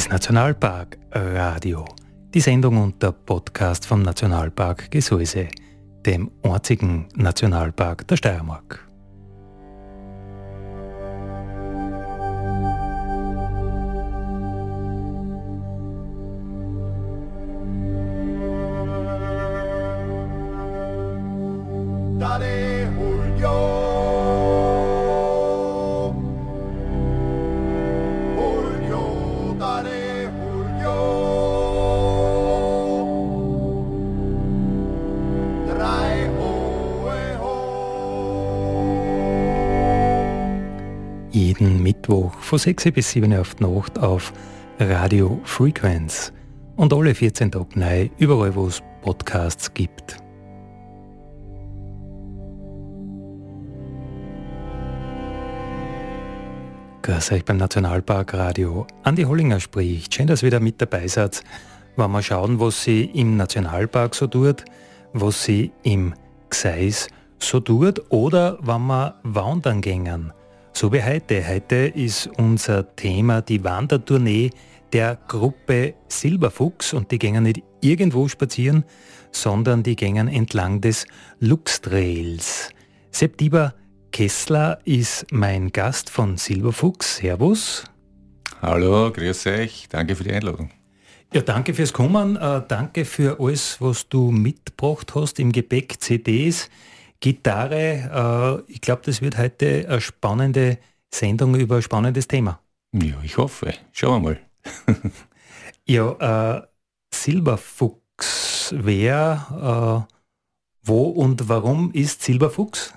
ist Nationalpark Radio. Die Sendung und der Podcast vom Nationalpark Gesäuse, dem einzigen Nationalpark der Steiermark. Von 6 bis 7 Uhr auf die Nacht auf Radio Frequenz und alle 14 Tage neu überall, wo es Podcasts gibt. Grüß euch beim Nationalpark Radio. Andi Hollinger spricht. Schön, dass ihr wieder mit dabei seid, wenn wir schauen, was sie im Nationalpark so tut, was sie im Gseis so tut oder wenn wir wandern gängen. So wie heute. Heute ist unser Thema die Wandertournee der Gruppe Silberfuchs und die gehen nicht irgendwo spazieren, sondern die gehen entlang des Luxtrails. Septiber Kessler ist mein Gast von Silberfuchs. Servus. Hallo, grüß euch. Danke für die Einladung. Ja, danke fürs Kommen. Äh, danke für alles, was du mitgebracht hast im Gepäck, CDs. Gitarre. Äh, ich glaube, das wird heute eine spannende Sendung über ein spannendes Thema. Ja, ich hoffe. Schauen wir mal. ja, äh, Silberfuchs. Wer, äh, wo und warum ist Silberfuchs?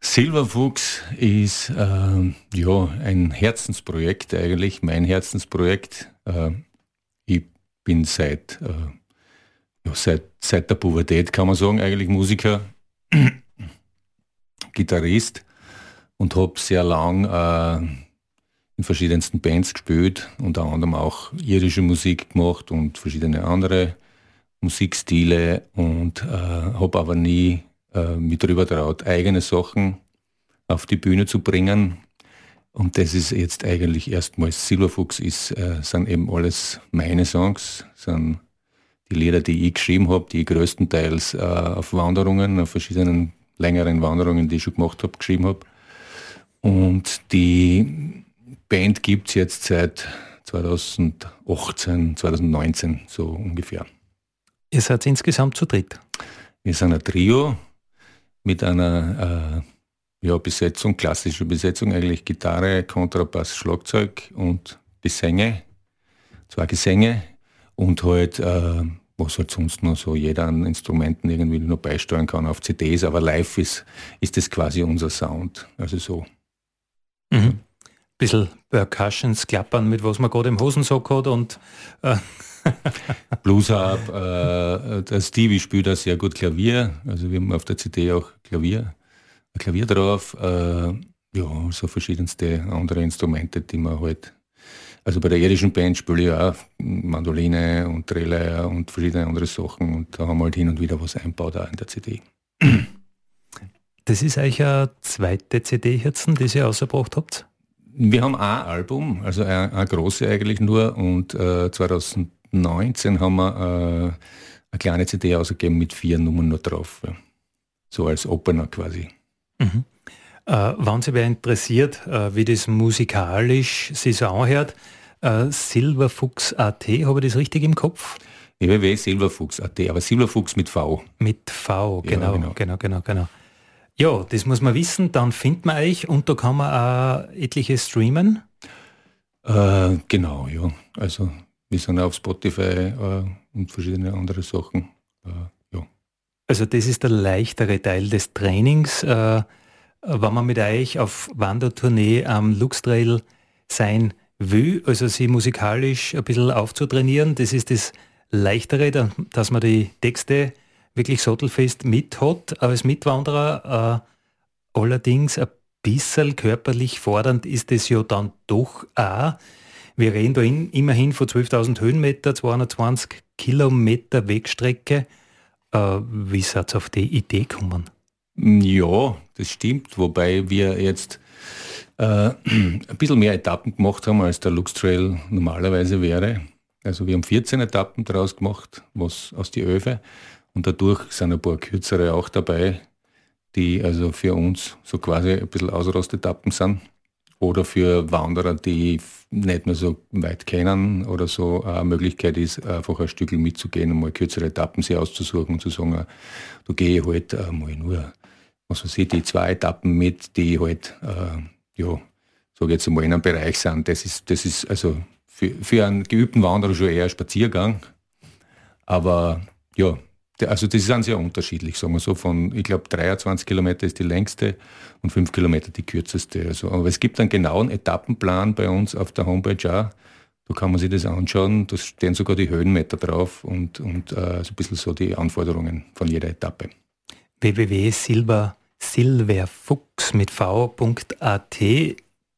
Silberfuchs ist äh, ja, ein Herzensprojekt eigentlich, mein Herzensprojekt. Äh, ich bin seit äh, seit, seit der Pubertät, kann man sagen, eigentlich Musiker, Gitarrist und habe sehr lang äh, in verschiedensten Bands gespielt, unter anderem auch irische Musik gemacht und verschiedene andere Musikstile und äh, habe aber nie äh, mich darüber traut, eigene Sachen auf die Bühne zu bringen. Und das ist jetzt eigentlich erstmals Silberfuchs ist, äh, sind eben alles meine Songs, sind die Lieder, die ich geschrieben habe, die ich größtenteils äh, auf Wanderungen, auf verschiedenen längeren Wanderungen, die ich schon gemacht habe, geschrieben habe. Und die Band gibt es jetzt seit 2018, 2019 so ungefähr. Ihr seid insgesamt zu dritt? Wir sind ein Trio mit einer äh, ja, Besetzung, klassische Besetzung, eigentlich Gitarre, Kontrabass, Schlagzeug und Gesänge, zwei Gesänge und halt, äh, was halt sonst nur so jeder an Instrumenten irgendwie noch beisteuern kann auf CDs, aber live ist, ist das quasi unser Sound. Also so. Mhm. Bisschen Percussions klappern, mit was man gerade im Hosensack hat und äh Blues Harp, äh, der Stevie spielt da sehr gut Klavier, also wir haben auf der CD auch Klavier, Klavier drauf, äh, ja, so verschiedenste andere Instrumente, die man halt also bei der irischen Band spiele ich auch Mandoline und Drehleier und verschiedene andere Sachen und da haben wir halt hin und wieder was einbaut auch in der CD. Das ist eigentlich eine zweite CD jetzt, die ihr ausgebracht habt? Wir haben ein Album, also eine, große eigentlich nur und äh, 2019 haben wir äh, eine kleine CD ausgegeben mit vier Nummern nur drauf. So als Opener quasi. Mhm. Äh, wenn Sie wer interessiert, äh, wie das musikalisch sich so anhört, äh, Silverfuchs.at, habe ich das richtig im Kopf? www.silverfuchs.at, aber Silverfuchs mit V. Mit V, genau, ja, genau, genau, genau, genau. Ja, das muss man wissen, dann findet man euch und da kann man auch etliche streamen. Äh, genau, ja. Also wir sind auf Spotify äh, und verschiedene andere Sachen. Äh, ja. Also das ist der leichtere Teil des Trainings. Wenn man mit euch auf Wandertournee am Luxtrail sein will, also sie musikalisch ein bisschen aufzutrainieren, das ist das Leichtere, dass man die Texte wirklich sattelfest mit hat als Mitwanderer. Äh, allerdings ein bisschen körperlich fordernd ist es ja dann doch auch. Wir reden da in, immerhin von 12.000 Höhenmeter, 220 Kilometer Wegstrecke. Äh, wie seid ihr auf die Idee gekommen? Ja, das stimmt, wobei wir jetzt äh, ein bisschen mehr Etappen gemacht haben, als der Lux Trail normalerweise wäre. Also wir haben 14 Etappen daraus gemacht, was aus die Öfe. Und dadurch sind ein paar kürzere auch dabei, die also für uns so quasi ein bisschen Ausrostetappen sind. Oder für Wanderer, die nicht mehr so weit kennen oder so eine Möglichkeit ist, einfach ein Stückchen mitzugehen und mal kürzere Etappen sich auszusuchen und zu sagen, da gehe ich halt mal nur, weiß ich, die zwei Etappen mit, die halt, äh, ja, sage jetzt mal in einem Bereich sind. Das ist, das ist also für, für einen geübten Wanderer schon eher ein Spaziergang. Aber ja, also das ist sehr unterschiedlich, sagen wir so. Von, ich glaube, 23 Kilometer ist die längste und 5 Kilometer die kürzeste. Also, aber es gibt einen genauen Etappenplan bei uns auf der Homepage auch. Da kann man sich das anschauen. Da stehen sogar die Höhenmeter drauf und, und äh, so ein bisschen so die Anforderungen von jeder Etappe. www.silberfuchs mit v.at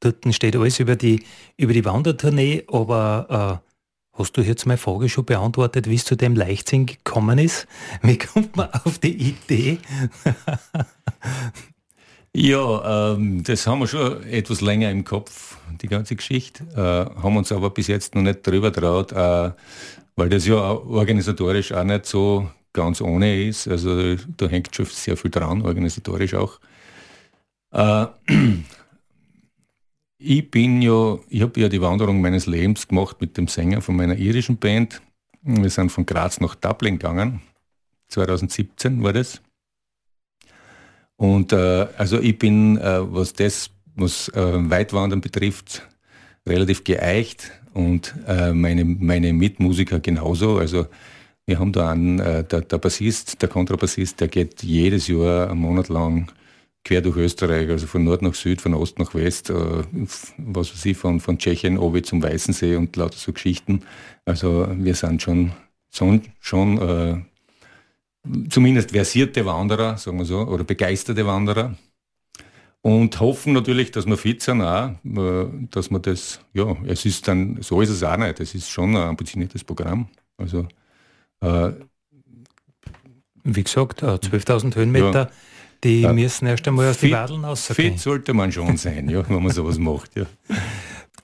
Dort steht alles über die, über die Wandertournee, aber äh, Hast du jetzt meine Frage schon beantwortet, wie es zu dem Leichtsinn gekommen ist? Wie kommt man auf die Idee? ja, ähm, das haben wir schon etwas länger im Kopf, die ganze Geschichte. Äh, haben uns aber bis jetzt noch nicht drüber traut, äh, weil das ja organisatorisch auch nicht so ganz ohne ist. Also da hängt schon sehr viel dran, organisatorisch auch. Äh, ich bin ja, ich habe ja die Wanderung meines Lebens gemacht mit dem Sänger von meiner irischen Band. Wir sind von Graz nach Dublin gegangen. 2017 war das. Und äh, also ich bin, äh, was das, was äh, Weitwandern betrifft, relativ geeicht und äh, meine, meine Mitmusiker genauso. Also wir haben da einen, äh, der, der Bassist, der Kontrabassist, der geht jedes Jahr einen Monat lang quer durch Österreich, also von Nord nach Süd, von Ost nach West, äh, was weiß ich, von, von Tschechien obi zum Weißensee und lauter so Geschichten. Also wir sind schon, schon, schon äh, zumindest versierte Wanderer, sagen wir so, oder begeisterte Wanderer. Und hoffen natürlich, dass wir fit sind auch, äh, dass man das, ja, es ist dann, so ist es auch nicht, es ist schon ein ambitioniertes Programm. Also, äh, wie gesagt, 12.000 äh, Höhenmeter. Ja die ja. müssen erst einmal aus den Wadeln rausgehen. Fit sollte man schon sein, ja, wenn man sowas macht. Ja.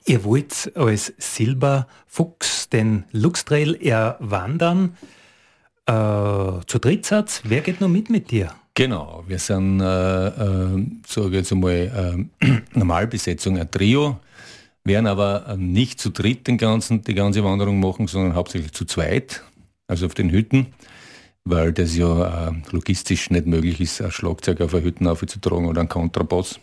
Ihr wollt als Silberfuchs den Luxtrail erwandern. Äh, zu Drittsatz, wer geht noch mit mit dir? Genau, wir sind, äh, äh, sage jetzt einmal, äh, Normalbesetzung, ein Trio, werden aber nicht zu dritt den ganzen, die ganze Wanderung machen, sondern hauptsächlich zu zweit, also auf den Hütten weil das ja äh, logistisch nicht möglich ist, ein Schlagzeug auf eine Hütten aufzutragen oder ein Kontrabass.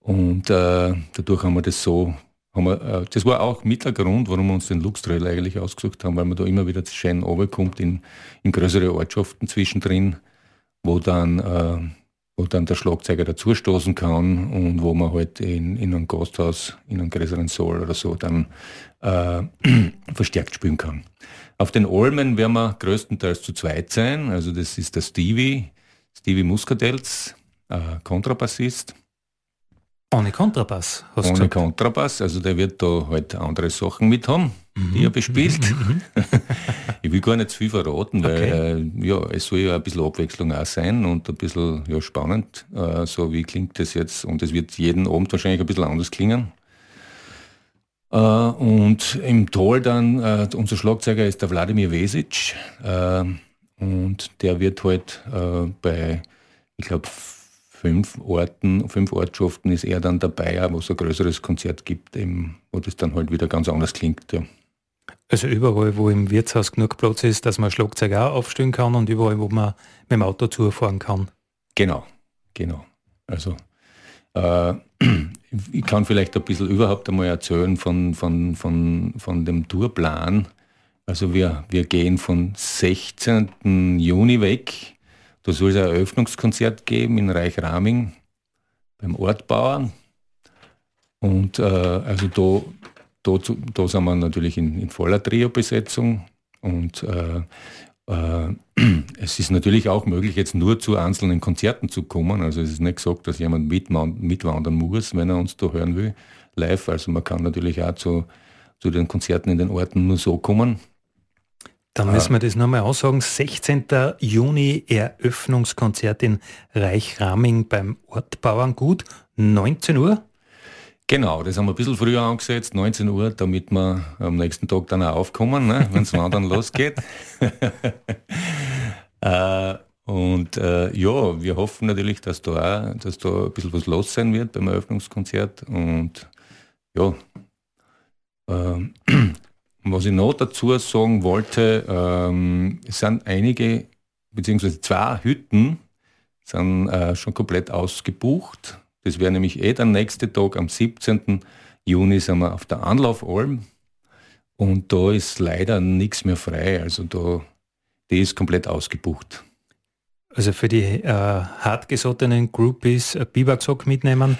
Und äh, dadurch haben wir das so, haben wir, äh, das war auch mit der Grund, warum wir uns den Luxtrail eigentlich ausgesucht haben, weil man da immer wieder schön runterkommt in, in größere Ortschaften zwischendrin, wo dann, äh, wo dann der Schlagzeuger dazustoßen kann und wo man halt in, in einem Gasthaus, in einem größeren Saal oder so dann äh, verstärkt spielen kann. Auf den Olmen werden wir größtenteils zu zweit sein. Also das ist der Stevie, Stevie Muscatels, äh, Kontrabassist. Ohne Kontrabass, hast du Ohne gesagt. Kontrabass, also der wird da halt andere Sachen mit haben, mhm. die er bespielt. Mhm. mhm. ich will gar nicht zu viel verraten, weil okay. äh, ja, es soll ja ein bisschen Abwechslung auch sein und ein bisschen ja, spannend. Äh, so wie klingt das jetzt? Und es wird jeden Abend wahrscheinlich ein bisschen anders klingen. Äh, und im Tal dann, äh, unser Schlagzeuger ist der Wladimir Vesic äh, und der wird halt bei, ich glaube, fünf Orten, fünf Ortschaften ist er dann dabei, wo es ein größeres Konzert gibt, eben, wo das dann halt wieder ganz anders klingt. Ja. Also überall, wo im Wirtshaus genug Platz ist, dass man Schlagzeug auch aufstellen kann und überall, wo man mit dem Auto zufahren kann. Genau, genau. Also äh, ich kann vielleicht ein bisschen überhaupt einmal erzählen von, von, von, von dem Tourplan. Also wir, wir gehen von 16. Juni weg. Da soll es ein Eröffnungskonzert geben in Reichraming beim Ortbauer. Und äh, also da, da, da sind wir natürlich in, in voller Trio-Besetzung. Und äh, es ist natürlich auch möglich, jetzt nur zu einzelnen Konzerten zu kommen. Also es ist nicht gesagt, dass jemand mitwandern muss, wenn er uns da hören will, live. Also man kann natürlich auch zu, zu den Konzerten in den Orten nur so kommen. Dann müssen wir das nochmal aussagen. 16. Juni Eröffnungskonzert in Reichraming beim Ort Bauerngut, 19 Uhr. Genau, das haben wir ein bisschen früher angesetzt, 19 Uhr, damit wir am nächsten Tag dann auch aufkommen, ne, wenn es dann losgeht. äh, und äh, ja, wir hoffen natürlich, dass da, auch, dass da ein bisschen was los sein wird beim Eröffnungskonzert. Und ja, äh, was ich noch dazu sagen wollte, ähm, es sind einige, beziehungsweise zwei Hütten sind äh, schon komplett ausgebucht. Das wäre nämlich eh der nächste Tag, am 17. Juni sind wir auf der Anlaufalm. Und da ist leider nichts mehr frei. Also da, die ist komplett ausgebucht. Also für die äh, hartgesottenen Groupies äh, Biwaksock mitnehmen?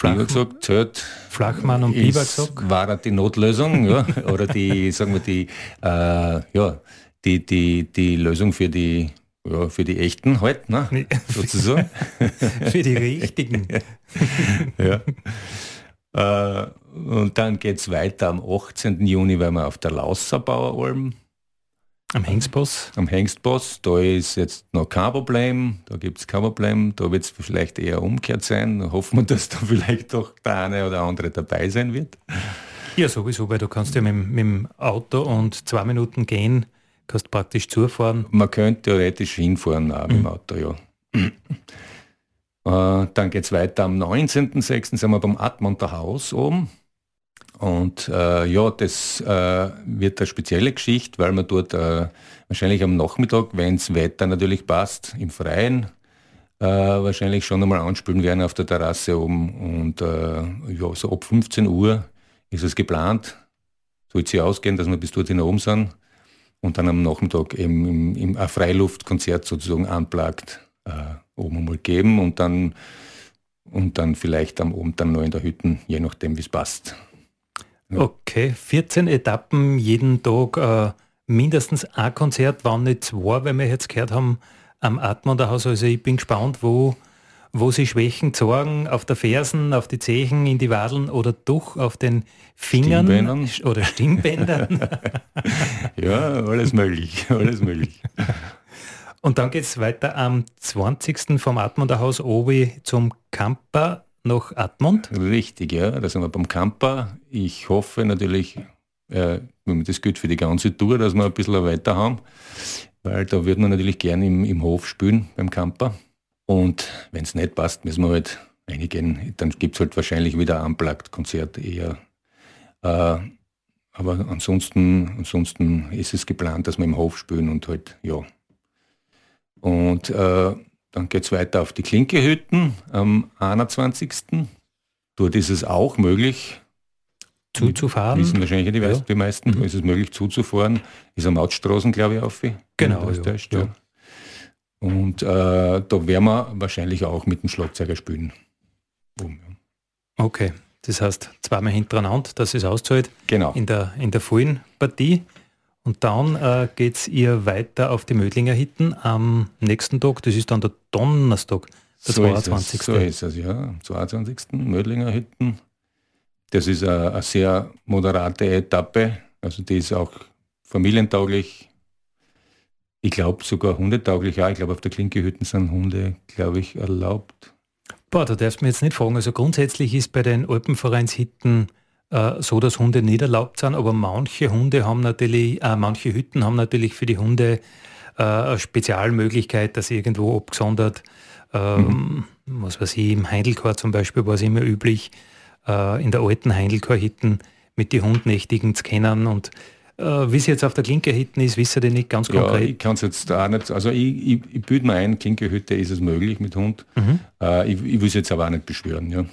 Biwaksock zählt. Flachmann und Biwaksock? War die Notlösung, ja. Oder die, sagen wir, die, äh, ja, die, die, die Lösung für die, ja, für die echten halt, ne? sozusagen. für die richtigen. ja. Äh, und dann geht es weiter am 18. Juni, weil wir auf der Lausserbaueralm am Hengstboss? Am Hengstboss, da ist jetzt noch kein Problem, da gibt es kein Problem, da wird es vielleicht eher umgekehrt sein. Da hoffen wir, dass da vielleicht doch der eine oder andere dabei sein wird. Ja, sowieso, weil du kannst ja mit, mit dem Auto und zwei Minuten gehen, kannst praktisch zufahren. Man könnte theoretisch hinfahren auch mhm. mhm. Auto, ja. äh, dann geht es weiter am 19.06. sind wir beim Admonter Haus oben. Und äh, ja, das äh, wird eine spezielle Geschichte, weil man dort äh, wahrscheinlich am Nachmittag, wenn das Wetter natürlich passt, im Freien äh, wahrscheinlich schon einmal anspülen werden auf der Terrasse oben. Und äh, ja, so ab 15 Uhr ist es geplant. Soll es ausgehen, dass wir bis dorthin oben sind und dann am Nachmittag eben im, im ein Freiluftkonzert sozusagen anplagt äh, oben einmal geben und dann und dann vielleicht am Abend dann noch in der Hütte, je nachdem wie es passt. Okay, 14 Etappen, jeden Tag äh, mindestens ein Konzert, wann nicht zwei, weil wir jetzt gehört haben, am Atmonderhaus. Also ich bin gespannt, wo, wo sie Schwächen zeigen, auf der Fersen, auf die Zehen, in die Wadeln oder doch auf den Fingern Stimmbändern. oder Stimmbändern. ja, alles möglich, alles möglich. Und dann geht es weiter am 20. vom Atmonderhaus Obi zum Camper nach Admont? Richtig, ja. Da sind wir beim Camper. Ich hoffe natürlich, äh, das gilt für die ganze Tour, dass wir ein bisschen weiter haben, weil da würde man natürlich gerne im, im Hof spielen beim Camper. Und wenn es nicht passt, müssen wir halt einigen, dann gibt es halt wahrscheinlich wieder ein Unplugged-Konzert eher. Äh, aber ansonsten, ansonsten ist es geplant, dass wir im Hof spielen und halt, ja. Und äh, dann geht es weiter auf die Klinkehütten am 21. Dort ist es auch möglich, zuzufahren. Wissen wahrscheinlich die, ja. die meisten, mhm. ist es möglich zuzufahren. Ist am Mautstraßen, glaube ich, auf. Genau. Ja. Ja. Und äh, da werden wir wahrscheinlich auch mit dem Schlagzeuger spielen. Um, okay, das heißt zweimal hintereinander, dass es auszahlt. Genau. In der, in der vollen Partie. Und dann äh, geht es ihr weiter auf die Mödlinger Hitten am nächsten Tag, das ist dann der Donnerstag, der so 22. Ist es, so ist es, ja, am 22. Mödlinger Hitten. Das ist eine, eine sehr moderate Etappe, also die ist auch familientauglich. Ich glaube sogar hundetauglich, ja. Ich glaube, auf der Klinkehütten sind Hunde, glaube ich, erlaubt. Boah, da darfst du mir jetzt nicht fragen. Also grundsätzlich ist bei den Alpenvereinshitten äh, so, dass Hunde nicht erlaubt sind, aber manche Hunde haben natürlich, äh, manche Hütten haben natürlich für die Hunde äh, eine Spezialmöglichkeit, dass sie irgendwo abgesondert, ähm, mhm. was weiß ich, im Heindelchor zum Beispiel war es immer üblich, äh, in der alten Heindelchor-Hitten mit den Hundnächtigen zu kennen und wie es jetzt auf der Klinkerhütte ist, wissen ihr nicht ganz konkret. Ja, ich kann es jetzt auch nicht, also ich, ich, ich bilde mir ein, Klinkerhütte ist es möglich mit Hund. Mhm. Äh, ich, ich will es jetzt aber auch nicht beschwören. Ja.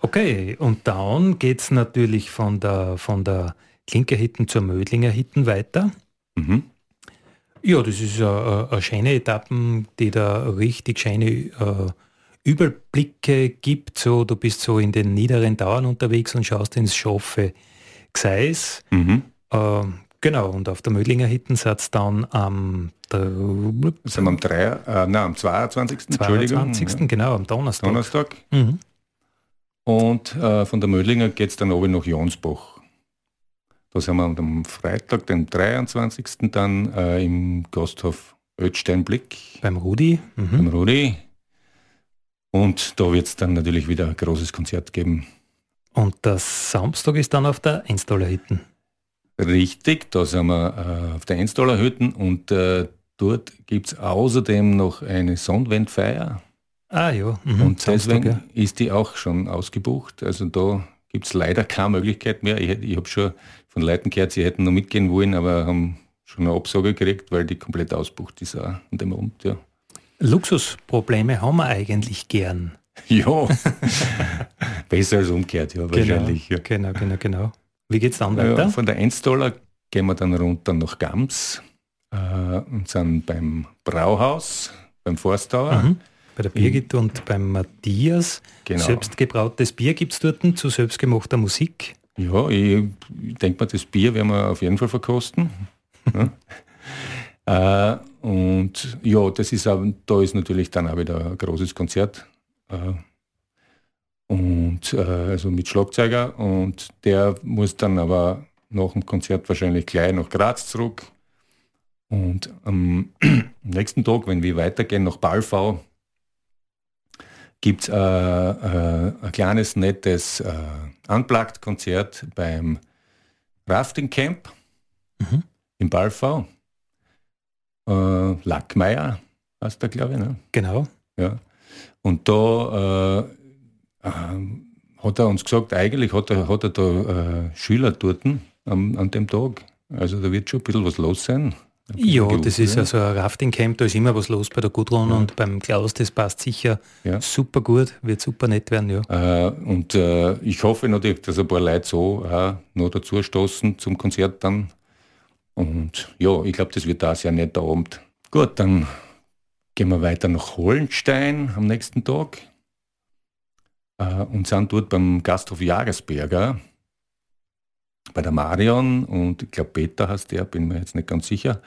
Okay, und dann geht es natürlich von der, von der Klinkerhitten zur Mödlinger Hitten weiter. Mhm. Ja, das ist eine, schöne Etappen, die da richtig schöne äh, Überblicke gibt. So, du bist so in den niederen Dauern unterwegs und schaust ins scharfe Gseis. Mhm. Äh, genau, und auf der Mödlinger Hitten satz dann am sind wir am, 3, äh, nein, am 22. 22. Genau, am Donnerstag. Donnerstag. Mhm. Und äh, von der Mödlinger geht es dann oben nach Jonsbach. Da sind wir am Freitag, den 23. dann äh, im Gasthof Ötsteinblick. Beim Rudi. Mhm. Beim Rudi. Und da wird es dann natürlich wieder ein großes Konzert geben. Und der Samstag ist dann auf der Einstaller-Hütten. Richtig, da sind wir äh, auf der Einstaller-Hütten und äh, dort gibt es außerdem noch eine Sonnenwendfeier. Ah ja. Mhm, und Samstag, deswegen ja. ist die auch schon ausgebucht. Also da gibt es leider keine Möglichkeit mehr. Ich, ich habe schon von Leuten gehört, sie hätten noch mitgehen wollen, aber haben schon eine Absage gekriegt, weil die komplett ausbucht ist auch an dem Abend. Ja. Luxusprobleme haben wir eigentlich gern. Ja, besser als umgekehrt, ja, genau, wahrscheinlich. Ja. Genau, genau, genau. Wie geht es dann weiter? Von der 1 Dollar gehen wir dann runter nach Gams äh, und sind beim Brauhaus, beim Forstauer. Mhm. Bei der Birgit und beim Matthias. Genau. Selbstgebrautes Bier gibt es dort zu selbstgemachter Musik. Ja, ich, ich denke mal, das Bier werden wir auf jeden Fall verkosten. ja. äh, und ja, das ist auch, da ist natürlich dann auch wieder ein großes Konzert. Äh, und äh, also mit Schlagzeuger und der muss dann aber nach dem Konzert wahrscheinlich gleich nach Graz zurück. Und am nächsten Tag, wenn wir weitergehen nach Balfau, gibt es äh, äh, ein kleines, nettes äh, Unplugged-Konzert beim Rafting Camp mhm. in Balfau. Äh, Lackmeier heißt der, glaube ich. Ne? Genau. Ja. Und da äh, hat er uns gesagt, eigentlich hat er, hat er da äh, Schüler dort an, an dem Tag. Also da wird schon ein bisschen was los sein. Ja, das ist also ein Rafting-Camp, da ist immer was los bei der Gudrun ja. und beim Klaus, das passt sicher ja. super gut, wird super nett werden, ja. Äh, und äh, ich hoffe natürlich, dass ein paar Leute so äh, noch dazu stoßen zum Konzert dann. Und ja, ich glaube, das wird da sehr netter Abend. Gut, dann gehen wir weiter nach Hollenstein am nächsten Tag und sind dort beim Gasthof Jagersberger bei der Marion und ich glaube Peter heißt der, bin mir jetzt nicht ganz sicher.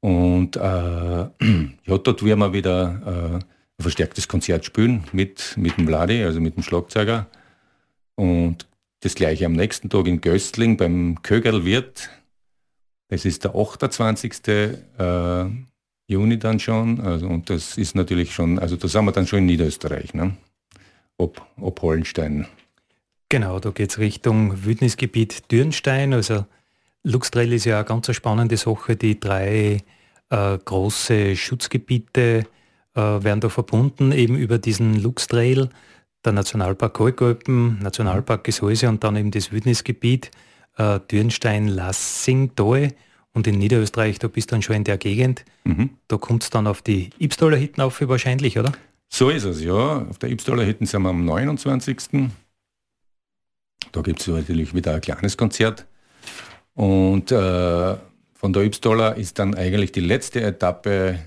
Und äh, ja, dort werden wir wieder äh, ein verstärktes Konzert spielen mit, mit dem Vladi, also mit dem Schlagzeuger. Und das gleiche am nächsten Tag in Göstling beim Kögerlwirt. Das ist der 28. Äh, Juni dann schon. Also, und das ist natürlich schon, also da sind wir dann schon in Niederösterreich, ne? Ob, ob Hollenstein. Genau, da geht es Richtung Wildnisgebiet Dürnstein. Also Luxtrail ist ja eine ganz spannende Sache. Die drei äh, große Schutzgebiete äh, werden da verbunden, eben über diesen Luxtrail, der Nationalpark Kalkalpen, Nationalpark Gesäuse und dann eben das Wildnisgebiet äh, Dürnstein-Lassingtal. Und in Niederösterreich, da bist du dann schon in der Gegend. Mhm. Da kommt es dann auf die Ibstaler Hitten auf wahrscheinlich, oder? So ist es, ja. Auf der Ibstaler Hitten sind wir am 29. Da gibt es natürlich wieder ein kleines Konzert. Und äh, von der Ypstaler ist dann eigentlich die letzte Etappe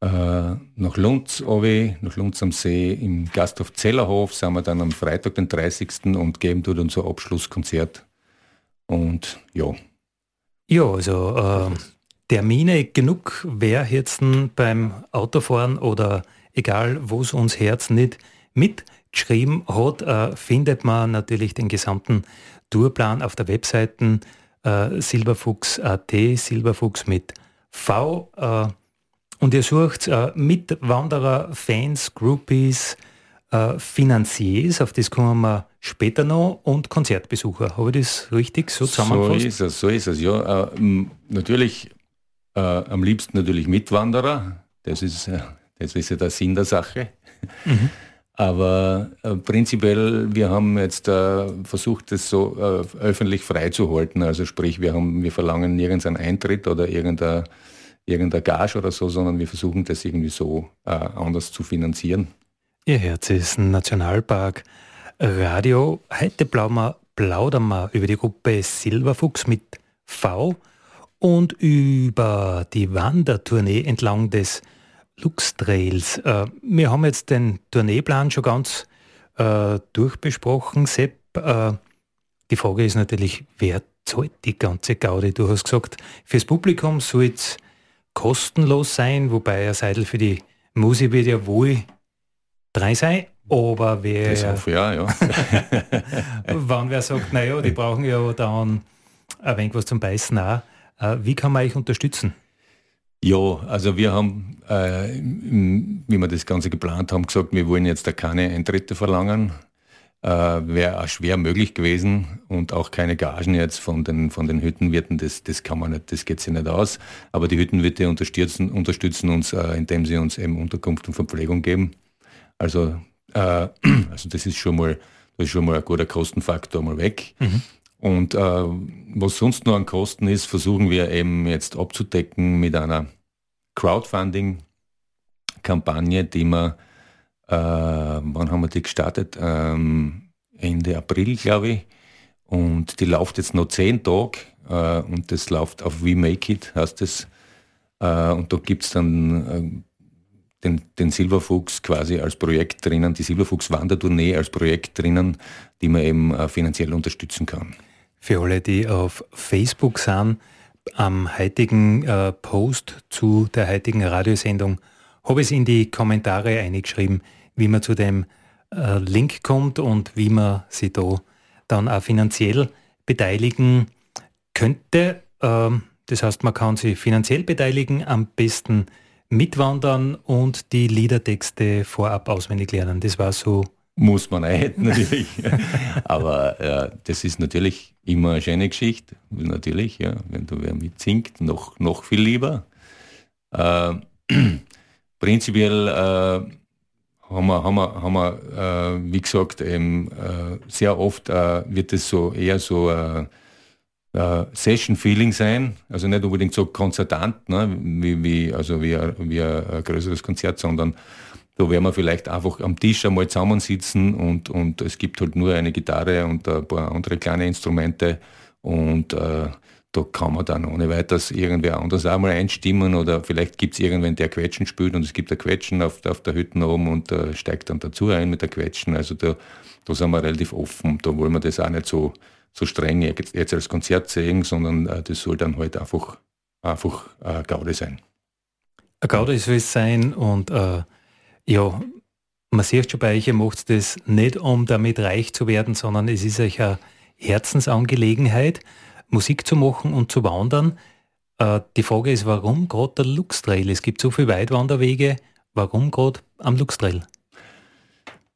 äh, nach Lunds, Ovi, nach Lunds am See im Gasthof Zellerhof sind wir dann am Freitag, den 30. und geben dort unser Abschlusskonzert. Und ja. Ja, also äh, Termine genug, wer jetzt beim Autofahren oder egal wo es uns Herz nicht mit geschrieben hat, äh, findet man natürlich den gesamten Tourplan auf der Webseite äh, silberfuchs.at, Silberfuchs mit V. Äh, und ihr sucht äh, Mitwanderer, Fans, Groupies, äh, Finanziers, auf das kommen wir später noch, und Konzertbesucher. Habe ich das richtig so zusammengefasst? So ist es, so ist es, ja. Äh, natürlich, äh, am liebsten natürlich Mitwanderer. Das ist, das ist ja der Sinn der Sache. Mhm. Aber äh, prinzipiell, wir haben jetzt äh, versucht, das so äh, öffentlich freizuhalten. Also sprich, wir, haben, wir verlangen nirgends einen Eintritt oder irgendein, irgendein Gage oder so, sondern wir versuchen das irgendwie so äh, anders zu finanzieren. Ihr Herz ist ein Nationalpark Radio. Heute plaudern wir über die Gruppe Silberfuchs mit V und über die Wandertournee entlang des Lux Trails. Äh, wir haben jetzt den Tourneeplan schon ganz äh, durchbesprochen. Sepp, äh, die Frage ist natürlich, wer zahlt die ganze Gaudi? Du hast gesagt, fürs Publikum soll es kostenlos sein, wobei ein Seidel für die Musik wird ja wohl drei sein. Aber wer. Das hoffe ja, ja. wann wer sagt, naja, die brauchen ja dann ein wenig was zum Beißen auch. Äh, wie kann man euch unterstützen? Ja, also wir haben, äh, wie wir das Ganze geplant haben, gesagt, wir wollen jetzt da keine Eintritte verlangen. äh, wäre auch schwer möglich gewesen und auch keine Gagen jetzt von den, von den Hüttenwirten, das, das kann man nicht, das geht sich nicht aus. Aber die Hüttenwirte unterstützen, unterstützen uns, äh, indem sie uns eben Unterkunft und Verpflegung geben. Also, äh, also das ist schon mal, das ist schon mal ein guter Kostenfaktor mal weg. Mhm. Und äh, was sonst noch an Kosten ist, versuchen wir eben jetzt abzudecken mit einer Crowdfunding-Kampagne, die wir äh, wann haben wir die gestartet? Ähm, Ende April, glaube ich. Und die läuft jetzt noch zehn Tage äh, und das läuft auf We Make It, heißt es. Äh, und da gibt es dann äh, den, den Silberfuchs quasi als Projekt drinnen, die Silberfuchs-Wandertournee als Projekt drinnen, die man eben äh, finanziell unterstützen kann. Für alle, die auf Facebook sind, am heutigen äh, Post zu der heutigen Radiosendung habe ich es in die Kommentare eingeschrieben, wie man zu dem äh, Link kommt und wie man sich da dann auch finanziell beteiligen könnte. Ähm, das heißt, man kann sich finanziell beteiligen, am besten mitwandern und die Liedertexte vorab auswendig lernen. Das war so. Muss man auch natürlich. Aber äh, das ist natürlich immer eine schöne Geschichte. Natürlich, ja, wenn du wer mitsingt, noch, noch viel lieber. Äh, prinzipiell äh, haben wir, haben wir, haben wir äh, wie gesagt, eben, äh, sehr oft äh, wird es so eher so Session-Feeling sein, also nicht unbedingt so konzertant, ne, wie, wie, also wie, wie ein, größeres Konzert, sondern da werden wir vielleicht einfach am Tisch einmal zusammensitzen und, und es gibt halt nur eine Gitarre und ein paar andere kleine Instrumente und äh, da kann man dann ohne weiteres irgendwer anders auch mal einstimmen oder vielleicht gibt es irgendwen, der Quetschen spielt und es gibt ein Quetschen auf, auf der Hütte oben und äh, steigt dann dazu ein mit der Quetschen. Also da, da sind wir relativ offen. Da wollen wir das auch nicht so, so streng jetzt, als Konzert sehen, sondern äh, das soll dann halt einfach, einfach äh, Gaude sein. Ein Gaude soll es sein und äh, ja, man sieht schon bei euch, ihr macht das nicht, um damit reich zu werden, sondern es ist euch eine Herzensangelegenheit. Musik zu machen und zu wandern. Äh, die Frage ist, warum gerade der Luxtrail? Es gibt so viele Weitwanderwege. Warum gerade am Luxtrail?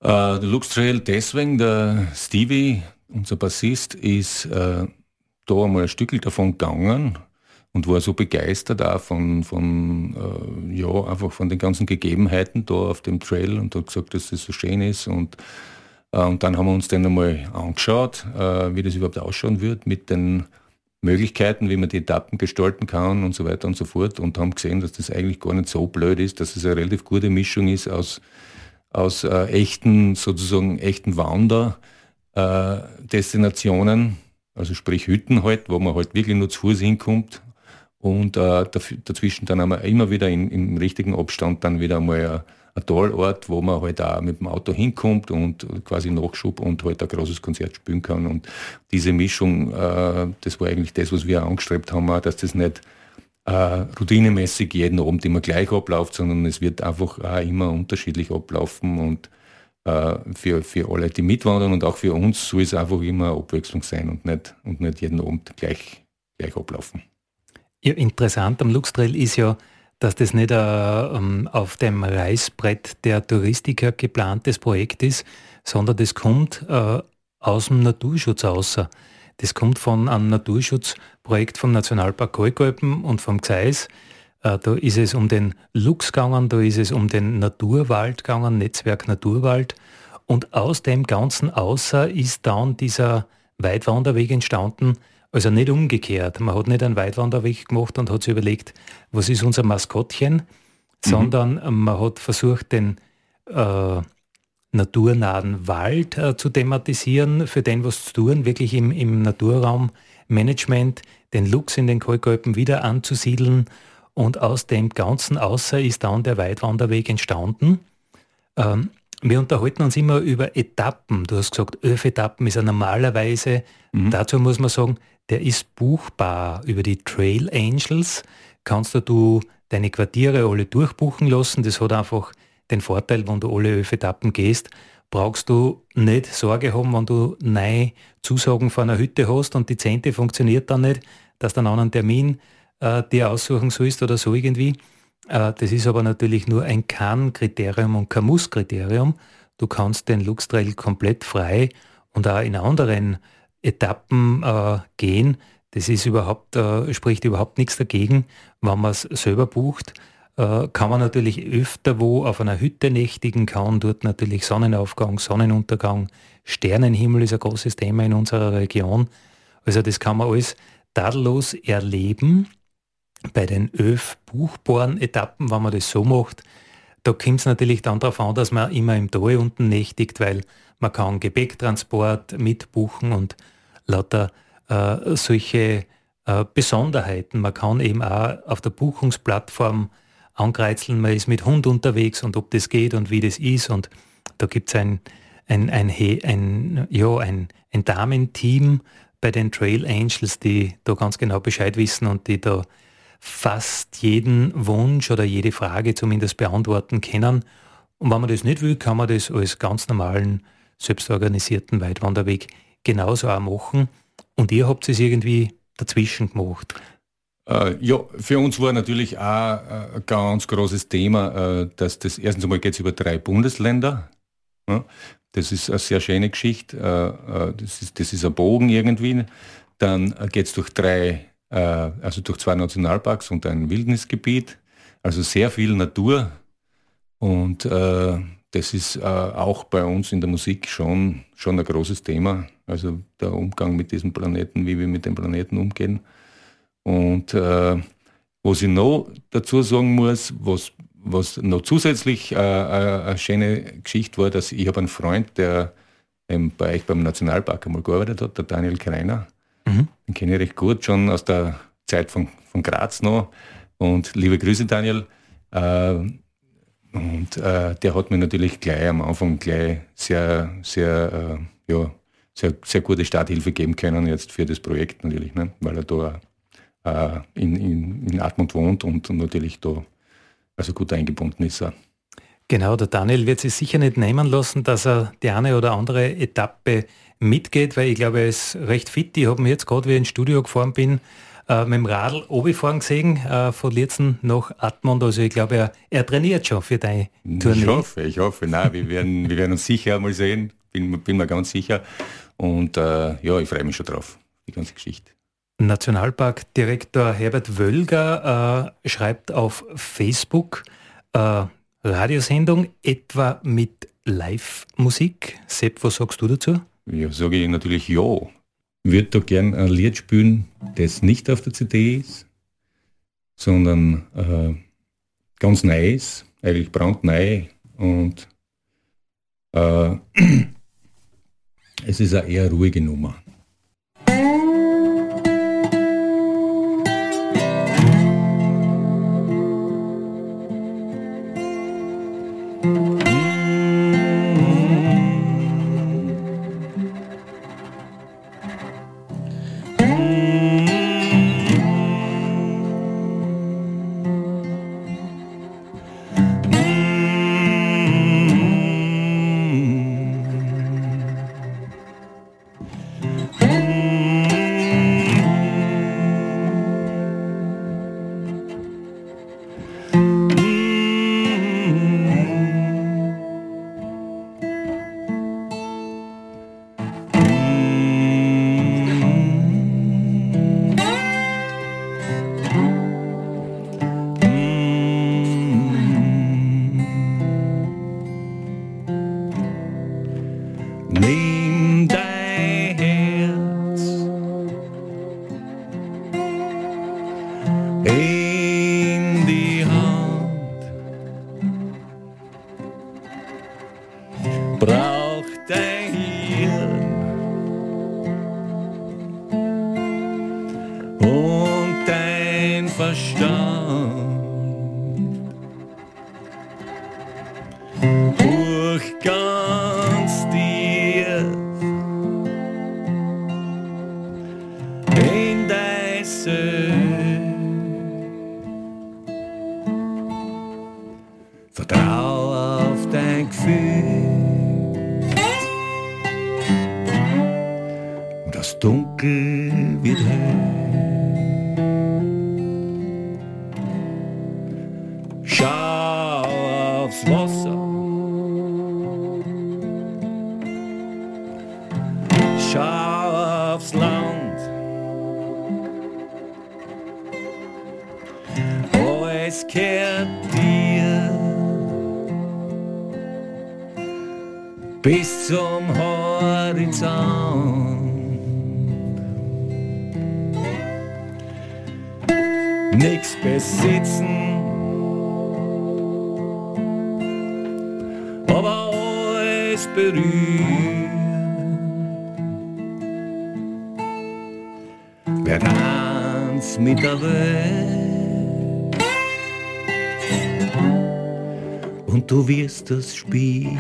Äh, der Luxtrail deswegen, der Stevie, unser Bassist, ist äh, da einmal ein Stück davon gegangen und war so begeistert auch von, von äh, ja, einfach von den ganzen Gegebenheiten da auf dem Trail und hat gesagt, dass das so schön ist und äh, und dann haben wir uns dann einmal angeschaut, äh, wie das überhaupt ausschauen wird mit den Möglichkeiten, wie man die Etappen gestalten kann und so weiter und so fort und haben gesehen, dass das eigentlich gar nicht so blöd ist, dass es eine relativ gute Mischung ist aus, aus äh, echten, sozusagen echten Wander-Destinationen, äh, also sprich Hütten halt, wo man halt wirklich nur zu Fuß hinkommt und äh, dazwischen dann einmal immer wieder in, im richtigen Abstand dann wieder einmal ein Tollort, wo man halt auch mit dem Auto hinkommt und quasi Nachschub und halt ein großes Konzert spielen kann. Und diese Mischung, äh, das war eigentlich das, was wir angestrebt haben, dass das nicht äh, routinemäßig jeden Abend immer gleich abläuft, sondern es wird einfach auch immer unterschiedlich ablaufen und äh, für, für alle, die mitwandern und auch für uns soll es einfach immer Abwechslung sein und nicht, und nicht jeden Abend gleich, gleich ablaufen. Ja, interessant am Luxtrail ist ja, dass das nicht äh, auf dem Reißbrett der Touristiker geplantes Projekt ist, sondern das kommt äh, aus dem Naturschutz außer. Das kommt von einem Naturschutzprojekt vom Nationalpark Kalkalpen und vom Gseis. Äh, da ist es um den Luchs gegangen, da ist es um den Naturwald gegangen, Netzwerk Naturwald. Und aus dem Ganzen außer ist dann dieser Weitwanderweg entstanden, also nicht umgekehrt. Man hat nicht einen Weitwanderweg gemacht und hat sich überlegt, was ist unser Maskottchen, mhm. sondern man hat versucht, den äh, naturnahen Wald äh, zu thematisieren, für den was zu tun, wirklich im, im Naturraummanagement, den Luchs in den Kalkalpen wieder anzusiedeln. Und aus dem Ganzen außer ist dann der Weitwanderweg entstanden. Ähm, wir unterhalten uns immer über Etappen. Du hast gesagt, elf Etappen ist ja normalerweise. Mhm. Dazu muss man sagen, der ist buchbar über die Trail Angels. Kannst du deine Quartiere alle durchbuchen lassen. Das hat einfach den Vorteil, wenn du alle elf Etappen gehst, brauchst du nicht Sorge haben, wenn du neue Zusagen von einer Hütte hast und die zehnte funktioniert dann nicht, dass du einen anderen Termin äh, dir aussuchen sollst oder so irgendwie. Äh, das ist aber natürlich nur ein Kann-Kriterium und kein Muss-Kriterium. du kannst den Luxtrail komplett frei und auch in anderen Etappen äh, gehen. Das ist überhaupt, äh, spricht überhaupt nichts dagegen, wenn man es selber bucht. Äh, kann man natürlich öfter wo auf einer Hütte nächtigen, kann dort natürlich Sonnenaufgang, Sonnenuntergang, Sternenhimmel ist ein großes Thema in unserer Region. Also das kann man alles tadellos erleben. Bei den öf buchbaren Etappen, wenn man das so macht, da kommt es natürlich dann darauf an, dass man immer im Tal unten nächtigt, weil man kann Gepäcktransport mitbuchen und lauter äh, solche äh, Besonderheiten. Man kann eben auch auf der Buchungsplattform angreizeln, man ist mit Hund unterwegs und ob das geht und wie das ist. Und da gibt es ein, ein, ein, ein, ja, ein, ein Damenteam bei den Trail Angels, die da ganz genau Bescheid wissen und die da fast jeden Wunsch oder jede Frage zumindest beantworten können. Und wenn man das nicht will, kann man das als ganz normalen, selbstorganisierten Weitwanderweg genauso auch machen. Und ihr habt es irgendwie dazwischen gemacht. Äh, ja, für uns war natürlich auch äh, ein ganz großes Thema, äh, dass das erstens einmal geht es über drei Bundesländer. Ja, das ist eine sehr schöne Geschichte. Das, ist, das ist ein Bogen irgendwie. Dann geht es durch drei, äh, also durch zwei Nationalparks und ein Wildnisgebiet. Also sehr viel Natur. Und das ist auch bei uns in der Musik schon, schon ein großes Thema. Also der Umgang mit diesem Planeten, wie wir mit dem Planeten umgehen. Und äh, was ich noch dazu sagen muss, was, was noch zusätzlich äh, äh eine schöne Geschichte war, dass ich habe einen Freund, der ähm, bei euch beim Nationalpark einmal gearbeitet hat, der Daniel Kreiner. Mhm. Den kenne ich recht gut, schon aus der Zeit von, von Graz noch. Und liebe Grüße, Daniel. Äh, und äh, der hat mir natürlich gleich am Anfang gleich sehr, sehr, äh, ja, sehr, sehr gute Starthilfe geben können jetzt für das Projekt natürlich, ne? weil er da äh, in, in, in Atmund wohnt und natürlich da also gut eingebunden ist. Genau, der Daniel wird sich sicher nicht nehmen lassen, dass er die eine oder andere Etappe mitgeht, weil ich glaube, er ist recht fit. Ich habe mir jetzt gerade, wie ich ins Studio gefahren bin, äh, mit dem Radl obifahren gesehen, äh, von Lierzen nach Atmund. Also ich glaube, er, er trainiert schon für deine Tournee. Ich hoffe, ich hoffe. Nein, wir werden, wir werden uns sicher mal sehen, bin, bin mir ganz sicher. Und äh, ja, ich freue mich schon drauf, die ganze Geschichte. Nationalparkdirektor Herbert Wölger äh, schreibt auf Facebook äh, Radiosendung etwa mit Live-Musik. Sepp, was sagst du dazu? Ja, sage ich natürlich ja. Würde da gern ein Lied spielen, das nicht auf der CD ist, sondern äh, ganz neu ist, eigentlich brandneu und äh, es ist eine eher ruhige Nummer. Bis zum Horizont. Nichts besitzen, aber alles berühren. Wer tanzt mit der Welt und du wirst das Spiel.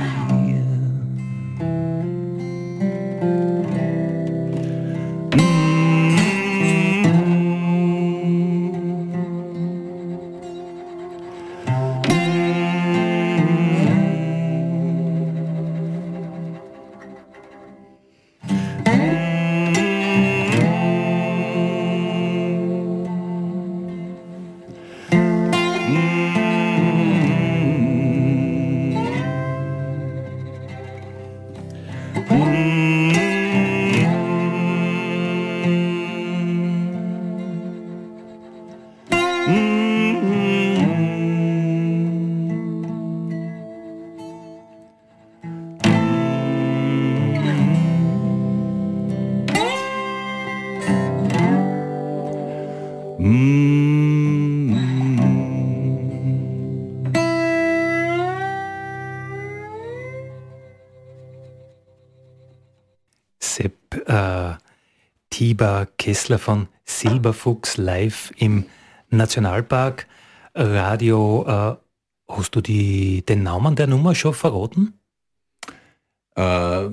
Tiba Kessler von Silberfuchs live im Nationalpark Radio. Äh, hast du die, den Namen der Nummer schon verraten? Äh,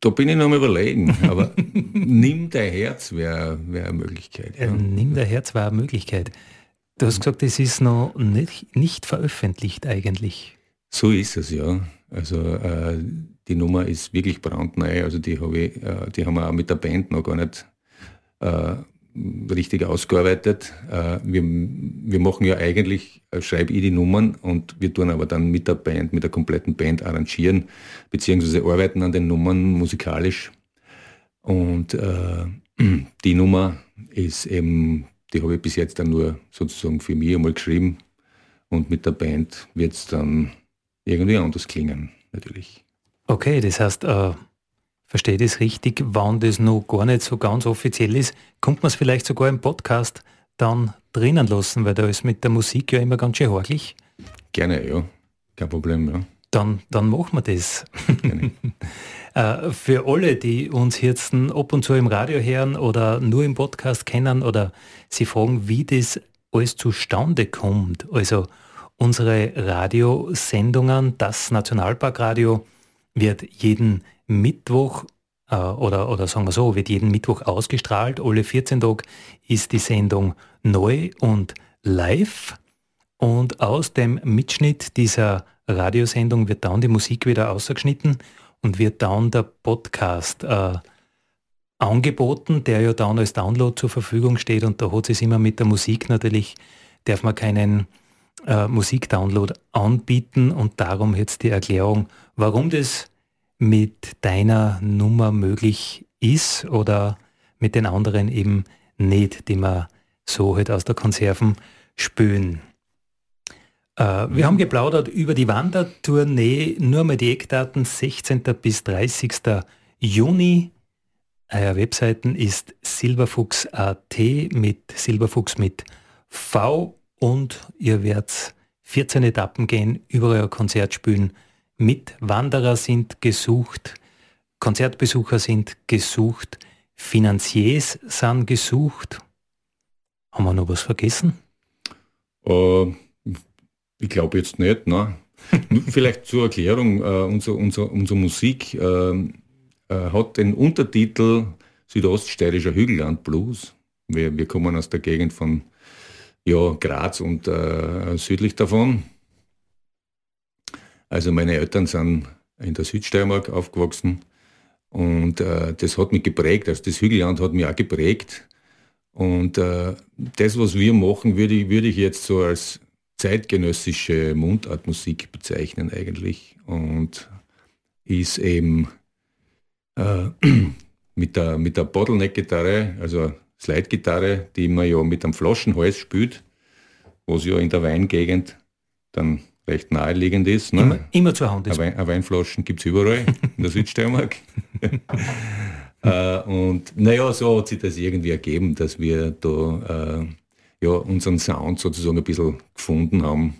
da bin ich noch am überlegen, aber nimm dein Herz wäre wär eine Möglichkeit. Ja. Äh, nimm dein Herz wäre eine Möglichkeit. Du hast gesagt, es ist noch nicht, nicht veröffentlicht eigentlich. So ist es, ja. Also äh, die Nummer ist wirklich brandneu. Also die, hab ich, äh, die haben wir auch mit der Band noch gar nicht äh, richtig ausgearbeitet. Äh, wir, wir machen ja eigentlich, äh, schreibe ich die Nummern und wir tun aber dann mit der Band, mit der kompletten Band arrangieren, beziehungsweise arbeiten an den Nummern musikalisch. Und äh, die Nummer ist eben, die habe ich bis jetzt dann nur sozusagen für mich einmal geschrieben und mit der Band wird es dann irgendwie anders klingen, natürlich. Okay, das heißt, äh, verstehe das richtig, wann das noch gar nicht so ganz offiziell ist, kommt man es vielleicht sogar im Podcast dann drinnen lassen, weil da ist mit der Musik ja immer ganz schön horchlich. Gerne, ja. Kein Problem, ja. Dann, dann machen wir das. äh, für alle, die uns jetzt ab und zu im Radio hören oder nur im Podcast kennen oder sie fragen, wie das alles zustande kommt. Also unsere Radiosendungen, das Nationalparkradio, wird jeden Mittwoch äh, oder, oder sagen wir so, wird jeden Mittwoch ausgestrahlt. Alle 14 Tage ist die Sendung neu und live. Und aus dem Mitschnitt dieser Radiosendung wird dann die Musik wieder ausgeschnitten und wird dann der Podcast äh, angeboten, der ja dann als Download zur Verfügung steht. Und da hat es immer mit der Musik natürlich, darf man keinen äh, Musikdownload anbieten. Und darum jetzt die Erklärung, warum das mit deiner Nummer möglich ist oder mit den anderen eben nicht, die wir so halt aus der Konserven spülen. Äh, wir haben geplaudert über die Wandertournee, nur mal die Eckdaten 16. bis 30. Juni. Eure Webseiten ist silberfuchs.at mit Silberfuchs mit V und ihr werdet 14 Etappen gehen, über euer Konzert spülen Mitwanderer sind gesucht, Konzertbesucher sind gesucht, Finanziers sind gesucht. Haben wir noch was vergessen? Uh, ich glaube jetzt nicht. Ne? Vielleicht zur Erklärung, uh, unser, unser, unsere Musik uh, hat den Untertitel Südoststeirischer Hügelland Blues. Wir, wir kommen aus der Gegend von ja, Graz und südlich davon. Also meine Eltern sind in der Südsteiermark aufgewachsen und äh, das hat mich geprägt. Also das Hügelland hat mich auch geprägt. Und äh, das, was wir machen, würde ich, würde ich jetzt so als zeitgenössische Mundartmusik bezeichnen eigentlich. Und ist eben äh, mit der, mit der Bottleneck-Gitarre, also Slide-Gitarre, die man ja mit einem Flaschenhals spielt, was ja in der Weingegend dann recht naheliegend ist. Ne? Immer, immer zur Hand ist. Wein, Weinflaschen gibt es überall in der Südsteiermark. äh, und naja, so hat sich das irgendwie ergeben, dass wir da äh, ja, unseren Sound sozusagen ein bisschen gefunden haben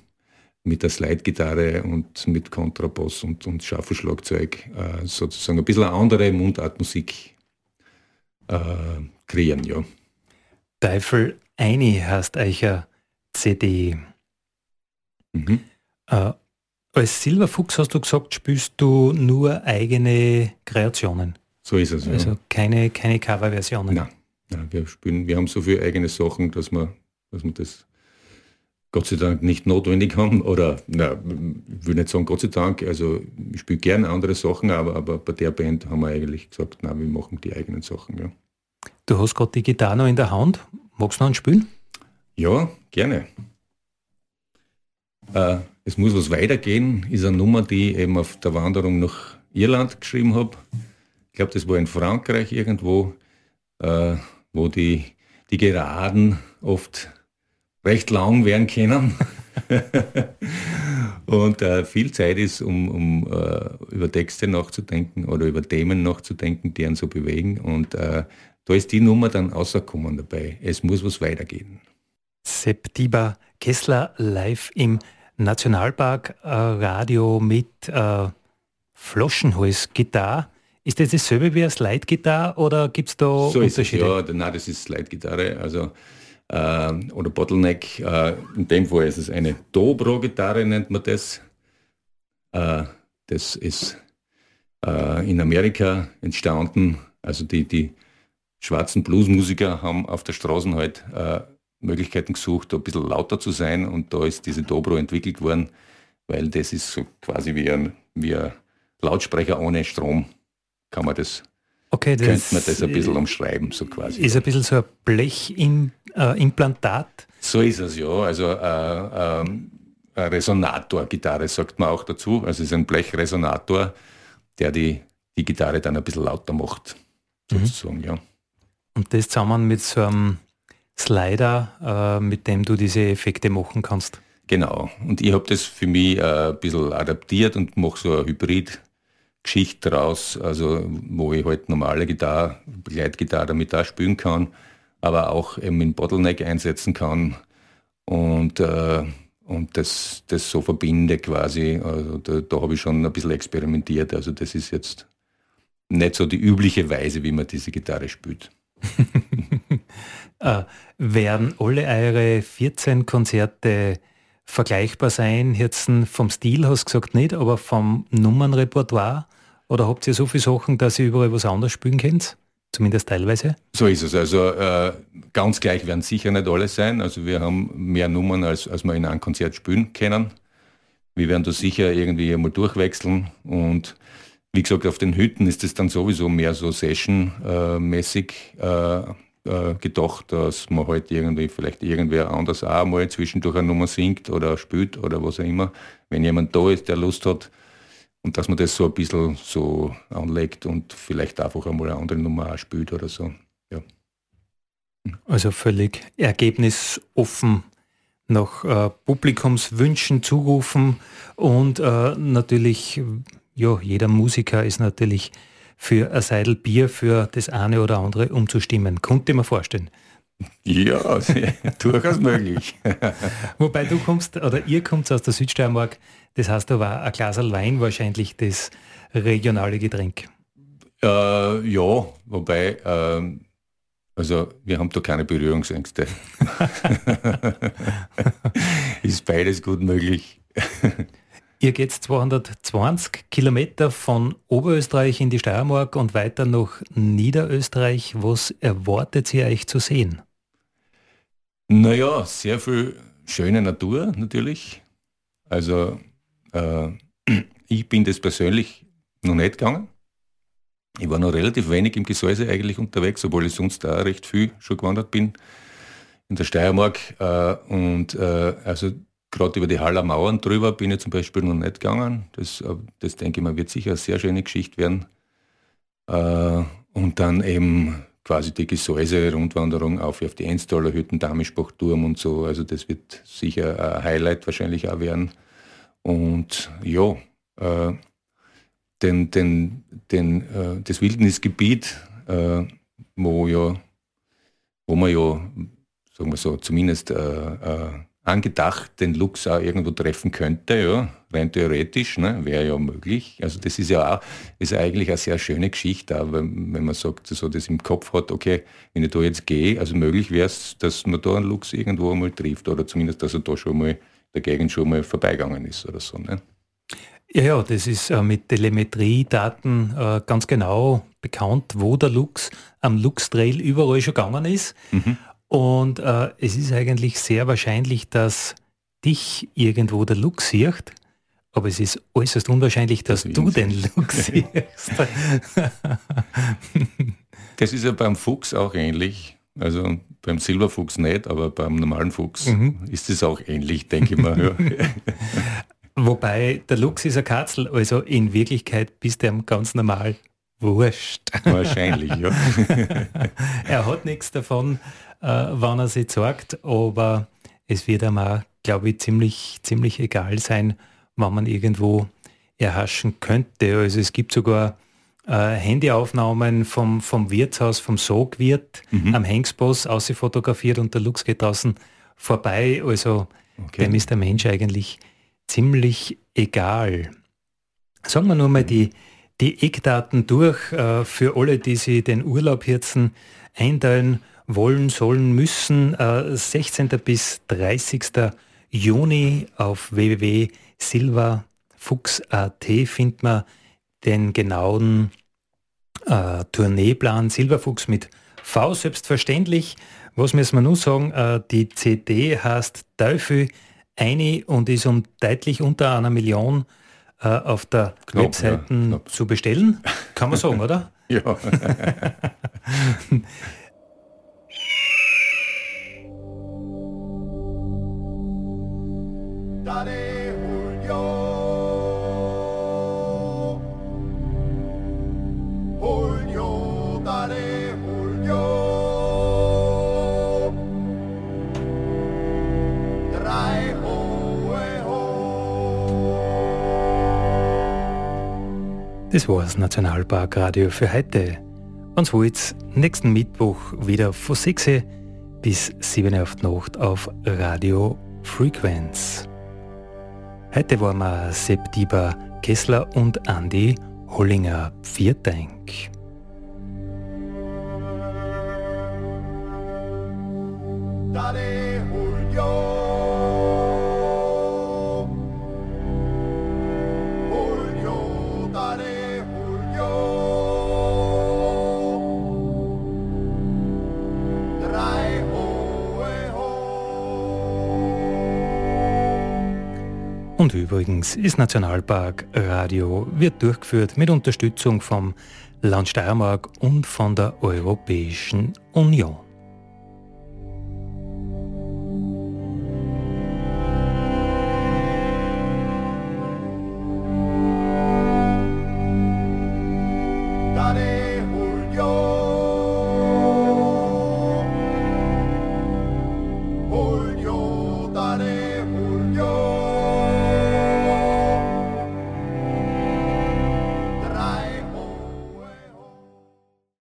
mit der Slide-Gitarre und mit Kontrabass und, und Schaffelschlagzeug äh, sozusagen ein bisschen eine andere Mundartmusik äh, kreieren, ja. Teufel eine heißt eicher CD. Mhm. Äh, als Silberfuchs hast du gesagt, spielst du nur eigene Kreationen. So ist es. Also ja. keine, keine Coverversionen. Nein, nein, wir spielen, wir haben so viele eigene Sachen, dass wir, dass wir das Gott sei Dank nicht notwendig haben. Oder na, ich will nicht sagen Gott sei Dank, also ich spiele gerne andere Sachen, aber, aber bei der Band haben wir eigentlich gesagt, na, wir machen die eigenen Sachen. Ja. Du hast gerade die Gitarre noch in der Hand. Magst du noch einen spielen? Ja, gerne. Äh, es muss was weitergehen, ist eine Nummer, die ich eben auf der Wanderung nach Irland geschrieben habe. Ich glaube, das war in Frankreich irgendwo, äh, wo die, die Geraden oft recht lang werden können. und äh, viel Zeit ist, um, um äh, über Texte nachzudenken oder über Themen nachzudenken, die einen so bewegen. Und äh, da ist die Nummer dann rausgekommen dabei. Es muss was weitergehen. Septiba Kessler live im Nationalpark äh, Radio mit äh, Floschenhals-Gitarre. Ist das dasselbe wie eine Slide-Gitarre oder gibt es da so Unterschiede? Es, ja, nein, das ist Slide-Gitarre. Also, äh, oder Bottleneck. Äh, in dem Fall ist es eine Dobro-Gitarre, nennt man das. Äh, das ist äh, in Amerika entstanden. Also die, die schwarzen Bluesmusiker haben auf der Straße halt Möglichkeiten gesucht, ein bisschen lauter zu sein und da ist diese Dobro entwickelt worden, weil das ist so quasi wie ein, wie ein Lautsprecher ohne Strom, kann man das, okay, das könnte man das ein bisschen umschreiben, so quasi. Ist ein bisschen so ein Blechimplantat? Äh, so ist es, ja. Also äh, äh, Resonator-Gitarre sagt man auch dazu. Also es ist ein Blechresonator, der die, die Gitarre dann ein bisschen lauter macht, mhm. sozusagen, mhm. ja. Und das zusammen mit so einem Slider, äh, mit dem du diese Effekte machen kannst. Genau. Und ich habe das für mich äh, ein bisschen adaptiert und mache so eine Hybrid-Geschichte daraus, also wo ich halt normale Gitarre, Begleitgitarre damit auch spielen kann, aber auch eben in Bottleneck einsetzen kann und, äh, und das, das so verbinde quasi. Also da, da habe ich schon ein bisschen experimentiert. Also das ist jetzt nicht so die übliche Weise, wie man diese Gitarre spielt. Äh, werden alle eure 14 Konzerte vergleichbar sein? Jetzt vom Stil hast du gesagt nicht, aber vom Nummernrepertoire? Oder habt ihr so viele Sachen, dass ihr überall was anderes spielen könnt? Zumindest teilweise? So ist es. Also äh, ganz gleich werden sicher nicht alle sein. Also wir haben mehr Nummern, als, als wir in einem Konzert spielen können. Wir werden da sicher irgendwie einmal durchwechseln und wie gesagt, auf den Hütten ist es dann sowieso mehr so Session-mäßig. Äh, äh, gedacht, dass man halt irgendwie vielleicht irgendwer anders auch mal zwischendurch eine Nummer singt oder spielt oder was auch immer, wenn jemand da ist, der Lust hat und dass man das so ein bisschen so anlegt und vielleicht einfach einmal eine andere Nummer auch spielt oder so. Ja. Also völlig ergebnisoffen nach äh, Publikumswünschen zurufen und äh, natürlich, ja, jeder Musiker ist natürlich für ein Seidel Bier für das eine oder andere umzustimmen. Konnte man vorstellen. Ja, durchaus möglich. Wobei du kommst, oder ihr kommt aus der Südsteiermark, das heißt, da war ein Glas Wein wahrscheinlich das regionale Getränk. Äh, ja, wobei, äh, also wir haben da keine Berührungsängste. Ist beides gut möglich. Ihr geht 220 Kilometer von Oberösterreich in die Steiermark und weiter nach Niederösterreich. Was erwartet ihr euch zu sehen? Naja, sehr viel schöne Natur natürlich. Also äh, ich bin das persönlich noch nicht gegangen. Ich war noch relativ wenig im Gesäuse eigentlich unterwegs, obwohl ich sonst da recht viel schon gewandert bin in der Steiermark. Äh, und äh, also gerade über die Haller Mauern drüber bin ich zum Beispiel noch nicht gegangen. Das, äh, das denke ich mal, wird sicher eine sehr schöne Geschichte werden. Äh, und dann eben quasi die Gesäuse-Rundwanderung auf, auf die Enstaler Hütten, Damischbachturm und so. Also das wird sicher ein Highlight wahrscheinlich auch werden. Und ja, äh, den, den, den, äh, das Wildnisgebiet, äh, wo ja, wo man ja, sagen wir so, zumindest äh, äh, angedacht den Lux auch irgendwo treffen könnte, ja, rein theoretisch, ne, wäre ja möglich. Also das ist ja auch, ist eigentlich eine sehr schöne Geschichte, auch, wenn, man sagt, so das im Kopf hat, okay, wenn ich da jetzt gehe, also möglich wäre es, dass man da einen Lux irgendwo einmal trifft oder zumindest, dass er da schon mal der Gegend schon mal vorbeigegangen ist oder so. Ne? Ja, ja, das ist äh, mit Telemetriedaten äh, ganz genau bekannt, wo der Lux am Lux-Trail überall schon gegangen ist. Mhm. Und äh, es ist eigentlich sehr wahrscheinlich, dass dich irgendwo der Lux sieht, aber es ist äußerst unwahrscheinlich, dass das du den Lux siehst. das ist ja beim Fuchs auch ähnlich. Also beim Silberfuchs nicht, aber beim normalen Fuchs mhm. ist es auch ähnlich, denke ich mal. Wobei der Lux ist ein Katzel, also in Wirklichkeit bist du ganz normal wurscht. Wahrscheinlich, ja. er hat nichts davon, äh, wann er sich zeigt, aber es wird ihm auch, glaube ich, ziemlich, ziemlich egal sein, wann man irgendwo erhaschen könnte. Also es gibt sogar äh, Handyaufnahmen vom, vom Wirtshaus, vom Sogwirt mhm. am Hengsboss fotografiert und der Lux geht draußen vorbei. Also okay. dem ist der Mensch eigentlich ziemlich egal. Sagen wir nur mal die, die Eckdaten durch äh, für alle, die sich den Urlaub jetzt einteilen wollen, sollen, müssen. Äh, 16. bis 30. Juni auf www.silverfuchs.at findet man den genauen äh, Tourneeplan Silberfuchs mit V selbstverständlich. Was müssen wir nun sagen? Äh, die CD heißt Teufel eine und ist um deutlich unter einer Million äh, auf der knapp, Webseite ja, zu bestellen. Kann man sagen, oder? ja. Julio. Julio, Das war's Nationalparkradio für heute. Uns wollt nächsten Mittwoch wieder von 6 bis 7 Uhr auf die Nacht auf Radio Frequenz. Heute waren wir Sepp Dieber Kessler und Andi Hollinger. Viertank. Daddy Julio. Und übrigens ist Nationalpark Radio wird durchgeführt mit Unterstützung vom Land Steiermark und von der Europäischen Union.